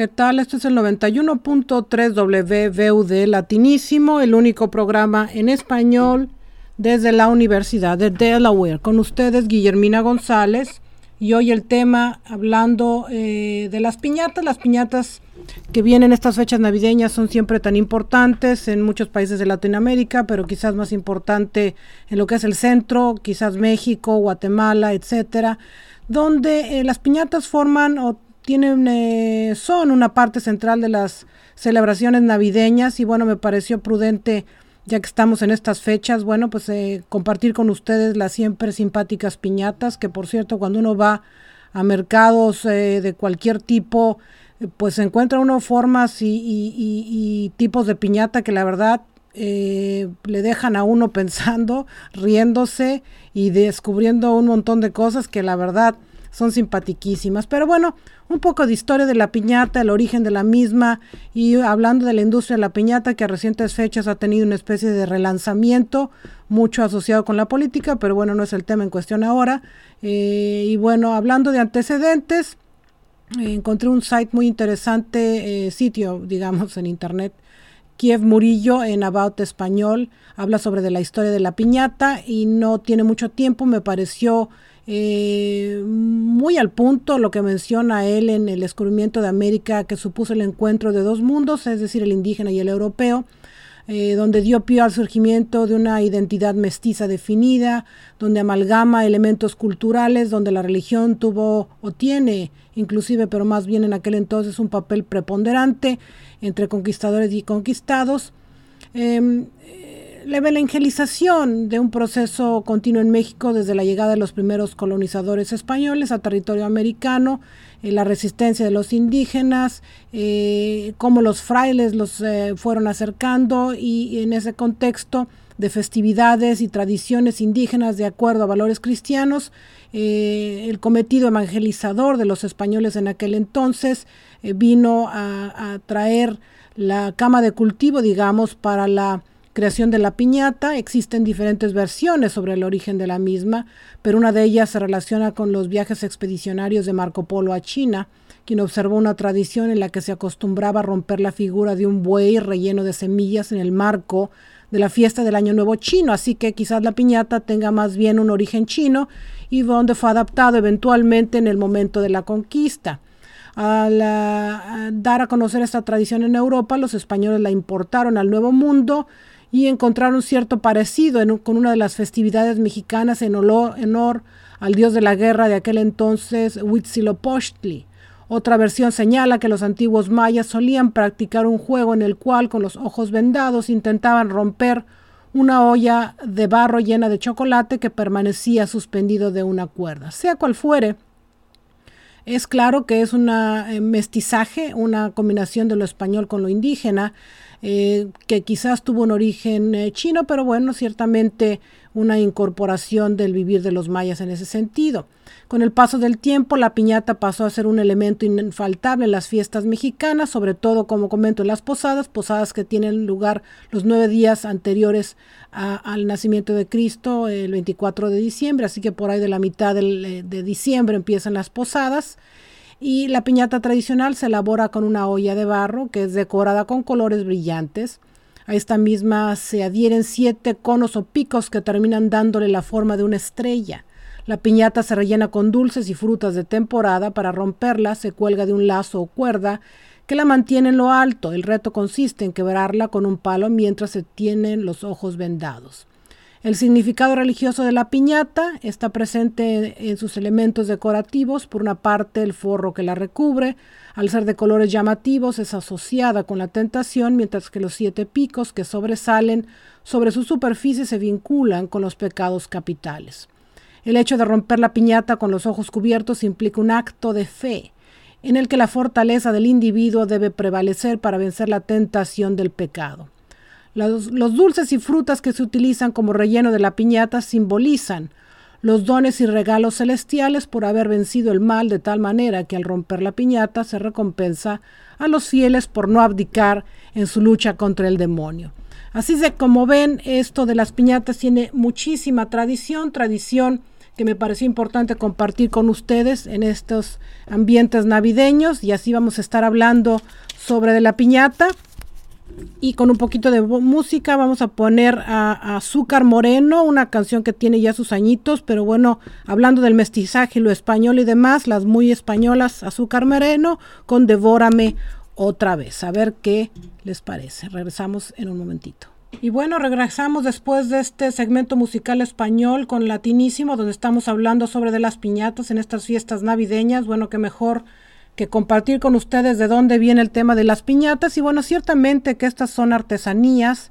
¿Qué tal? Este es el 91.3 WVUD Latinísimo, el único programa en español desde la Universidad de Delaware. Con ustedes, Guillermina González. Y hoy el tema hablando eh, de las piñatas. Las piñatas que vienen estas fechas navideñas son siempre tan importantes en muchos países de Latinoamérica, pero quizás más importante en lo que es el centro, quizás México, Guatemala, etcétera, donde eh, las piñatas forman tienen, eh, son una parte central de las celebraciones navideñas y bueno, me pareció prudente, ya que estamos en estas fechas, bueno, pues eh, compartir con ustedes las siempre simpáticas piñatas, que por cierto, cuando uno va a mercados eh, de cualquier tipo, pues encuentra uno formas y, y, tipos de piñata que la verdad le dejan a uno pensando, riéndose y descubriendo un montón de cosas que la verdad son simpatiquísimas. Pero bueno, un poco de historia de la piñata, el origen de la misma y hablando de la industria de la piñata que a recientes fechas ha tenido una especie de relanzamiento, mucho asociado con la política, pero bueno, no es el tema en cuestión ahora. Eh, y bueno, hablando de antecedentes, encontré un site muy interesante, eh, sitio, digamos, en internet. Kiev Murillo en About Español habla sobre de la historia de la piñata y no tiene mucho tiempo, me pareció eh, muy al punto lo que menciona él en el descubrimiento de América que supuso el encuentro de dos mundos, es decir, el indígena y el europeo, eh, donde dio pie al surgimiento de una identidad mestiza definida, donde amalgama elementos culturales, donde la religión tuvo o tiene, inclusive, pero más bien en aquel entonces, un papel preponderante entre conquistadores y conquistados. Em, la evangelización de un proceso continuo en México desde la llegada de los primeros colonizadores españoles a territorio americano, eh, la resistencia de los indígenas, eh, cómo los frailes los eh, fueron acercando y, en ese contexto de festividades y tradiciones indígenas de acuerdo a valores cristianos, el cometido evangelizador de los españoles en aquel entonces vino a traer la cama de cultivo, digamos, para la creación de la piñata. Existen diferentes versiones sobre el origen de la misma, pero una de ellas se relaciona con los viajes expedicionarios de Marco Polo a China, quien observó una tradición en la que se acostumbraba a romper la figura de un buey relleno de semillas en el marco de la fiesta del Año Nuevo chino, así que quizás la piñata tenga más bien un origen chino y donde fue adaptado eventualmente en el momento de la conquista. Al dar a conocer esta tradición en Europa, los españoles la importaron al Nuevo Mundo y encontraron cierto parecido con una de las festividades mexicanas en honor al dios de la guerra de aquel entonces, Huitzilopochtli. Otra versión señala que los antiguos mayas solían practicar un juego en el cual con los ojos vendados intentaban romper una olla de barro llena de chocolate que permanecía suspendido de una cuerda. Sea cual fuere, es claro que es un eh, mestizaje, una combinación de lo español con lo indígena, eh, que quizás tuvo un origen eh, chino, pero bueno, ciertamente una incorporación del vivir de los mayas en ese sentido. Con el paso del tiempo, la piñata pasó a ser un elemento infaltable en las fiestas mexicanas, sobre todo, como comento, en las posadas, posadas que tienen lugar los nueve días anteriores al nacimiento de Cristo, el 24 de diciembre, así que por ahí de la mitad eh, de diciembre empiezan las posadas y la piñata tradicional se elabora con una olla de barro que es decorada con colores brillantes. A esta misma se adhieren siete conos o picos que terminan dándole la forma de una estrella. La piñata se rellena con dulces y frutas de temporada. Para romperla se cuelga de un lazo o cuerda que la mantiene en lo alto. El reto consiste en quebrarla con un palo mientras se tienen los ojos vendados. El significado religioso de la piñata está presente en sus elementos decorativos. Por una parte, el forro que la recubre, al ser de colores llamativos, es asociada con la tentación, mientras que los siete picos que sobresalen sobre su superficie se vinculan con los pecados capitales. El hecho de romper la piñata con los ojos cubiertos implica un acto de fe, en el que la fortaleza del individuo debe prevalecer para vencer la tentación del pecado. Los, dulces y frutas que se utilizan como relleno de la piñata simbolizan los dones y regalos celestiales por haber vencido el mal de tal manera que al romper la piñata se recompensa a los fieles por no abdicar en su lucha contra el demonio. Así de como ven, esto de las piñatas tiene muchísima tradición, tradición que me pareció importante compartir con ustedes en estos ambientes navideños y así vamos a estar hablando sobre de la piñata y con un poquito de música vamos a poner a, Azúcar Moreno, una canción que tiene ya sus añitos, pero bueno, hablando del mestizaje, lo español y demás, las muy españolas, Azúcar Moreno con Devórame otra vez. A ver qué les parece. Regresamos en un momentito. Y bueno, regresamos después de este segmento musical español con Latinísimo, donde estamos hablando sobre de las piñatas en estas fiestas navideñas. Bueno, que mejor que compartir con ustedes de dónde viene el tema de las piñatas. Y bueno, ciertamente que estas son artesanías.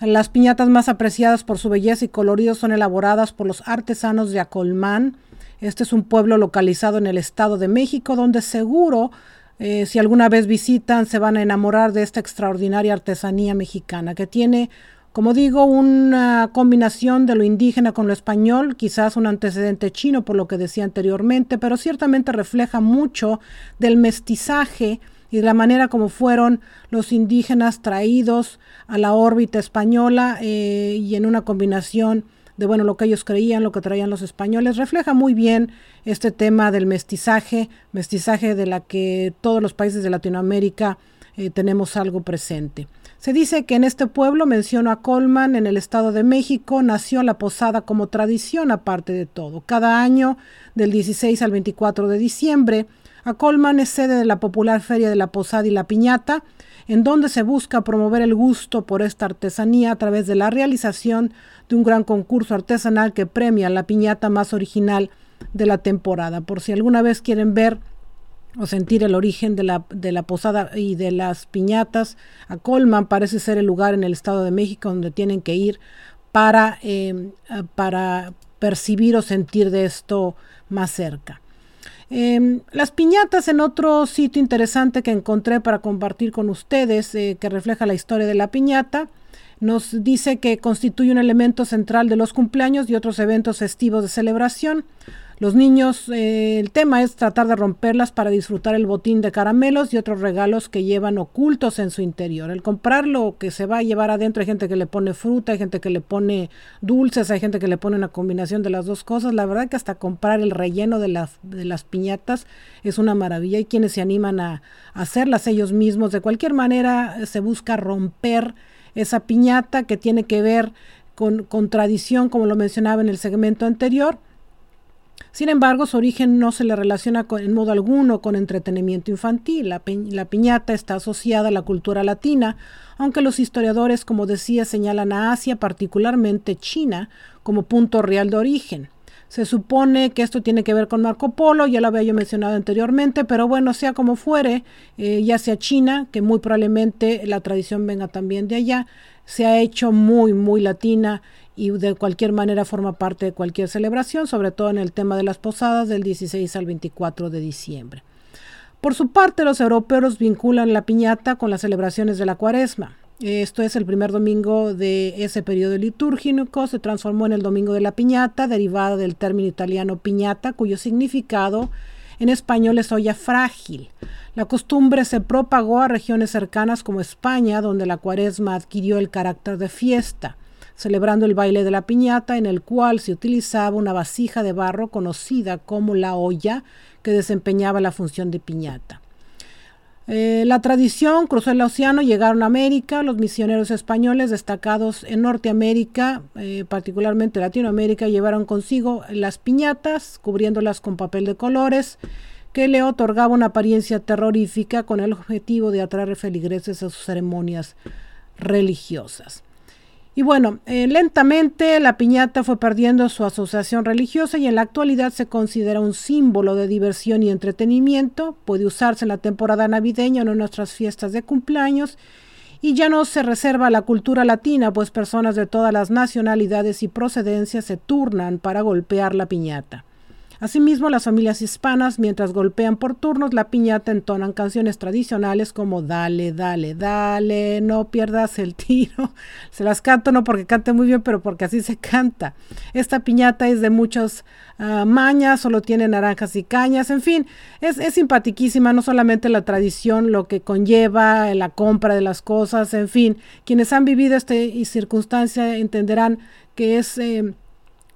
Las piñatas más apreciadas por su belleza y colorido son elaboradas por los artesanos de Acolmán. Este es un pueblo localizado en el Estado de México, donde seguro, eh, si alguna vez visitan, se van a enamorar de esta extraordinaria artesanía mexicana, que tiene como digo, una combinación de lo indígena con lo español, quizás un antecedente chino por lo que decía anteriormente, pero ciertamente refleja mucho del mestizaje y de la manera como fueron los indígenas traídos a la órbita española eh, y en una combinación de bueno lo que ellos creían, lo que traían los españoles, refleja muy bien este tema del mestizaje, mestizaje de la que todos los países de Latinoamérica eh, tenemos algo presente. Se dice que en este pueblo, menciono a Colman, en el Estado de México, nació la posada como tradición aparte de todo. Cada año, del 16 al 24 de diciembre, a Colman es sede de la popular Feria de la Posada y la Piñata, en donde se busca promover el gusto por esta artesanía a través de la realización de un gran concurso artesanal que premia la piñata más original de la temporada. Por si alguna vez quieren ver o sentir el origen de la, de la posada y de las piñatas. A Colman parece ser el lugar en el Estado de México donde tienen que ir para, em, para percibir o sentir de esto más cerca. Em, las piñatas en otro sitio interesante que encontré para compartir con ustedes, eh, que refleja la historia de la piñata, nos dice que constituye un elemento central de los cumpleaños y otros eventos festivos de celebración. Los niños, eh, el tema es tratar de romperlas para disfrutar el botín de caramelos y otros regalos que llevan ocultos en su interior. El comprar lo que se va a llevar adentro, hay gente que le pone fruta, hay gente que le pone dulces, hay gente que le pone una combinación de las dos cosas. La verdad que hasta comprar el relleno de, las de las piñatas es una maravilla. Hay quienes se animan a, hacerlas ellos mismos. De cualquier manera, se busca romper esa piñata que tiene que ver con, con tradición, como lo mencionaba en el segmento anterior sin embargo, su origen no se le relaciona en modo alguno con entretenimiento infantil. La, piñata está asociada a la cultura latina, aunque los historiadores, como decía, señalan a Asia, particularmente China, como punto real de origen. Se supone que esto tiene que ver con Marco Polo, ya lo había yo mencionado anteriormente, pero bueno, sea como fuere, eh, ya sea China, que muy probablemente la tradición venga también de allá, se ha hecho muy, muy latina y de cualquier manera forma parte de cualquier celebración, sobre todo en el tema de las posadas del 16 al 24 de diciembre. Por su parte, los europeos vinculan la piñata con las celebraciones de la cuaresma. Esto es el primer domingo de ese periodo litúrgico, se transformó en el domingo de la piñata, derivado del término italiano piñata, cuyo significado en español es olla frágil. La costumbre se propagó a regiones cercanas como España, donde la cuaresma adquirió el carácter de fiesta, celebrando el baile de la piñata, en el cual se utilizaba una vasija de barro conocida como la olla, que desempeñaba la función de piñata. Eh, la tradición cruzó el océano, llegaron a América, los misioneros españoles destacados en Norteamérica, eh, particularmente Latinoamérica, llevaron consigo las piñatas, cubriéndolas con papel de colores, que le otorgaba una apariencia terrorífica con el objetivo de atraer feligreses a sus ceremonias religiosas. Y bueno, eh, lentamente la piñata fue perdiendo su asociación religiosa y en la actualidad se considera un símbolo de diversión y entretenimiento. Puede usarse en la temporada navideña o en nuestras fiestas de cumpleaños y ya no se reserva la cultura latina, pues personas de todas las nacionalidades y procedencias se turnan para golpear la piñata. Asimismo, las familias hispanas, mientras golpean por turnos la piñata, entonan canciones tradicionales como Dale, dale, dale, no pierdas el tiro. Se las canto no porque cante muy bien, pero porque así se canta. Esta piñata es de muchas uh, mañas, solo tiene naranjas y cañas, en fin, es, es no solamente la tradición, lo que conlleva la compra de las cosas, en fin, quienes han vivido esta circunstancia entenderán que es... Eh,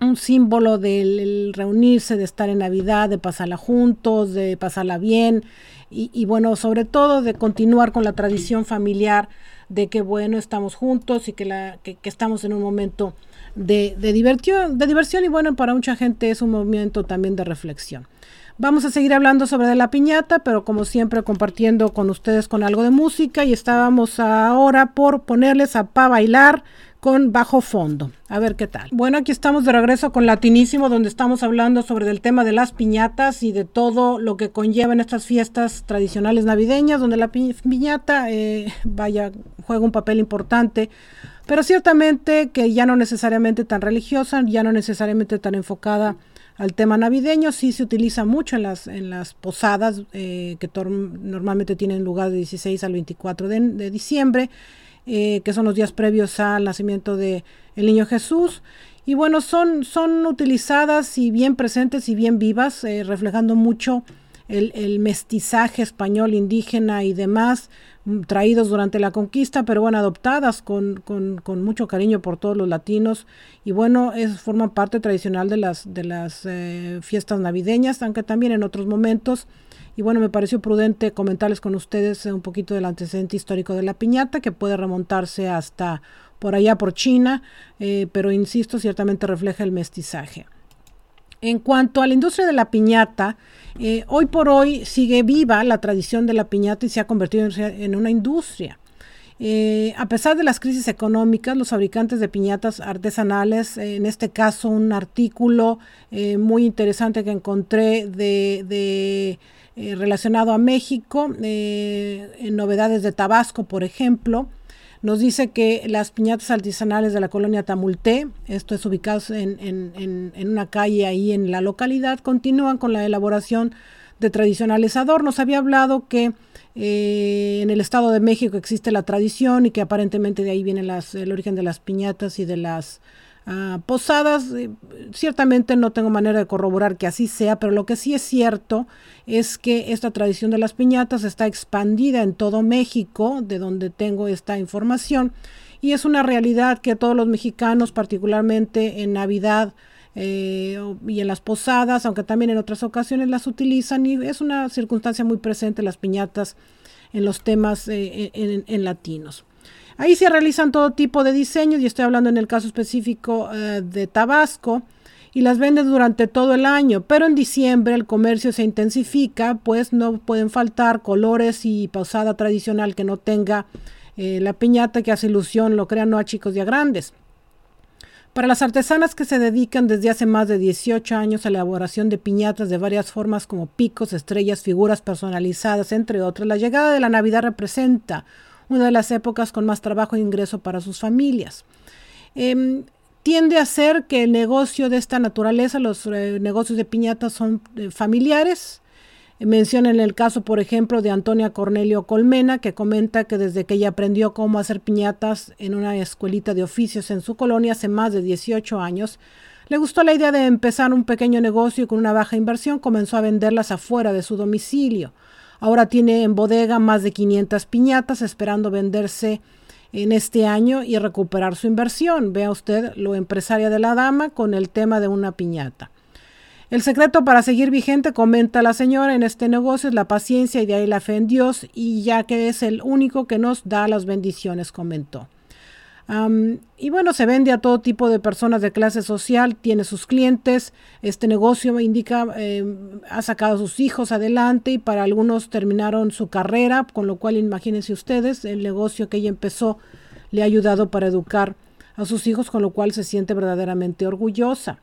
un símbolo del reunirse, de estar en Navidad, de pasarla juntos, de pasarla bien y, bueno, sobre todo de continuar con la tradición familiar de que bueno, estamos juntos y que, estamos en un momento de, de, diversión, de diversión y bueno, para mucha gente es un momento también de reflexión. Vamos a seguir hablando sobre la piñata, pero como siempre compartiendo con ustedes con algo de música y estábamos ahora por ponerles a pa bailar con bajo fondo. A ver qué tal. Bueno, aquí estamos de regreso con Latinísimo, donde estamos hablando sobre el tema de las piñatas y de todo lo que conllevan estas fiestas tradicionales navideñas, donde la piñata, eh, vaya, juega un papel importante, pero ciertamente que ya no necesariamente tan religiosa, ya no necesariamente tan enfocada al tema navideño, sí se utiliza mucho en las, en las posadas eh, que normalmente tienen lugar de 16 al 24 de diciembre eh, que son los días previos al nacimiento de el niño Jesús. Y bueno, son, son utilizadas y bien presentes y bien vivas, eh, reflejando mucho el, mestizaje español, indígena y demás, mm, traídos durante la conquista, pero bueno, adoptadas con, mucho cariño por todos los latinos. Y bueno, es, forman parte tradicional de las, de las eh, fiestas navideñas, aunque también en otros momentos y bueno, me pareció prudente comentarles con ustedes un poquito del antecedente histórico de la piñata, que puede remontarse hasta por allá por China, eh, pero insisto, ciertamente refleja el mestizaje. En cuanto a la industria de la piñata, eh, hoy por hoy sigue viva la tradición de la piñata y se ha convertido en una industria. Eh, a pesar de las crisis económicas, los fabricantes de piñatas artesanales, en este caso un artículo muy interesante que encontré de eh, relacionado a México, eh, en novedades de Tabasco, por ejemplo. Nos dice que las piñatas artesanales de la colonia Tamulté, esto es ubicado en, una calle ahí en la localidad, continúan con la elaboración de tradicionales adornos. Había hablado que eh, en el Estado de México existe la tradición y que aparentemente de ahí viene el origen de las piñatas y de las Ah, posadas, eh, ciertamente no tengo manera de corroborar que así sea, pero lo que sí es cierto es que esta tradición de las piñatas está expandida en todo México, de donde tengo esta información, y es una realidad que todos los mexicanos, particularmente en Navidad, eh, y en las posadas, aunque también en otras ocasiones las utilizan y es una circunstancia muy presente las piñatas en los temas eh, en, latinos. Ahí se realizan todo tipo de diseños y estoy hablando en el caso específico eh, de Tabasco y las venden durante todo el año, pero en diciembre el comercio se intensifica, pues no pueden faltar colores y pausada tradicional que no tenga eh, la piñata que hace ilusión, lo crean no a chicos y grandes. Para las artesanas que se dedican desde hace más de 18 años a la elaboración de piñatas de varias formas como picos, estrellas, figuras personalizadas, entre otras, la llegada de la Navidad representa una de las épocas con más trabajo e ingreso para sus familias. Em, tiende a ser que el negocio de esta naturaleza, los eh, negocios de piñatas son eh, familiares. Mencionan el caso, por ejemplo, de Antonia Cornelio Colmena, que comenta que desde que ella aprendió cómo hacer piñatas en una escuelita de oficios en su colonia hace más de 18 años, le gustó la idea de empezar un pequeño negocio y con una baja inversión comenzó a venderlas afuera de su domicilio. Ahora tiene en bodega más de 500 piñatas esperando venderse en este año y recuperar su inversión. Vea usted lo empresaria de la dama con el tema de una piñata. El secreto para seguir vigente, comenta la señora, en este negocio es la paciencia y de ahí la fe en Dios, y ya que es el único que nos da las bendiciones, comentó y bueno, se vende a todo tipo de personas de clase social, tiene sus clientes, este negocio indica, em, ha sacado a sus hijos adelante y para algunos terminaron su carrera, con lo cual imagínense ustedes, el negocio que ella empezó le ha ayudado para educar a sus hijos, con lo cual se siente verdaderamente orgullosa.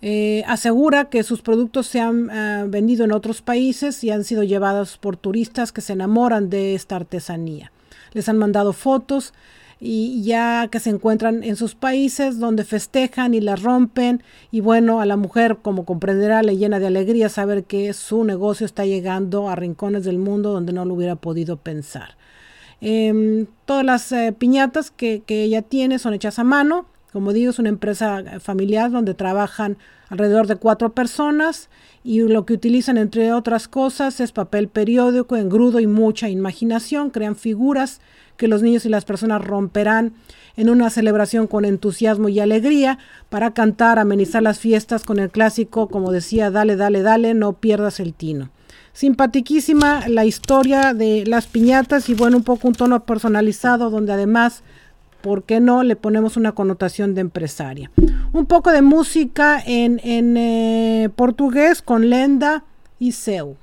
Eh, asegura que sus productos se han ah, vendido en otros países y han sido llevados por turistas que se enamoran de esta artesanía. Les han mandado fotos y ya que se encuentran en sus países donde festejan y la rompen y bueno, a la mujer como comprenderá le llena de alegría saber que su negocio está llegando a rincones del mundo donde no lo hubiera podido pensar. Em, todas las eh, piñatas que, ella tiene son hechas a mano, Como digo, es una empresa familiar donde trabajan alrededor de cuatro personas y lo que utilizan entre otras cosas es papel periódico, engrudo y mucha imaginación. Crean figuras que los niños y las personas romperán en una celebración con entusiasmo y alegría para cantar, amenizar las fiestas con el clásico, como decía, dale, dale, dale, no pierdas el tino. Simpatiquísima la historia de las piñatas y bueno, un poco un tono personalizado donde además ¿por qué no le ponemos una connotación de empresaria? Un poco de música en, en eh, portugués con Lenda y Seu.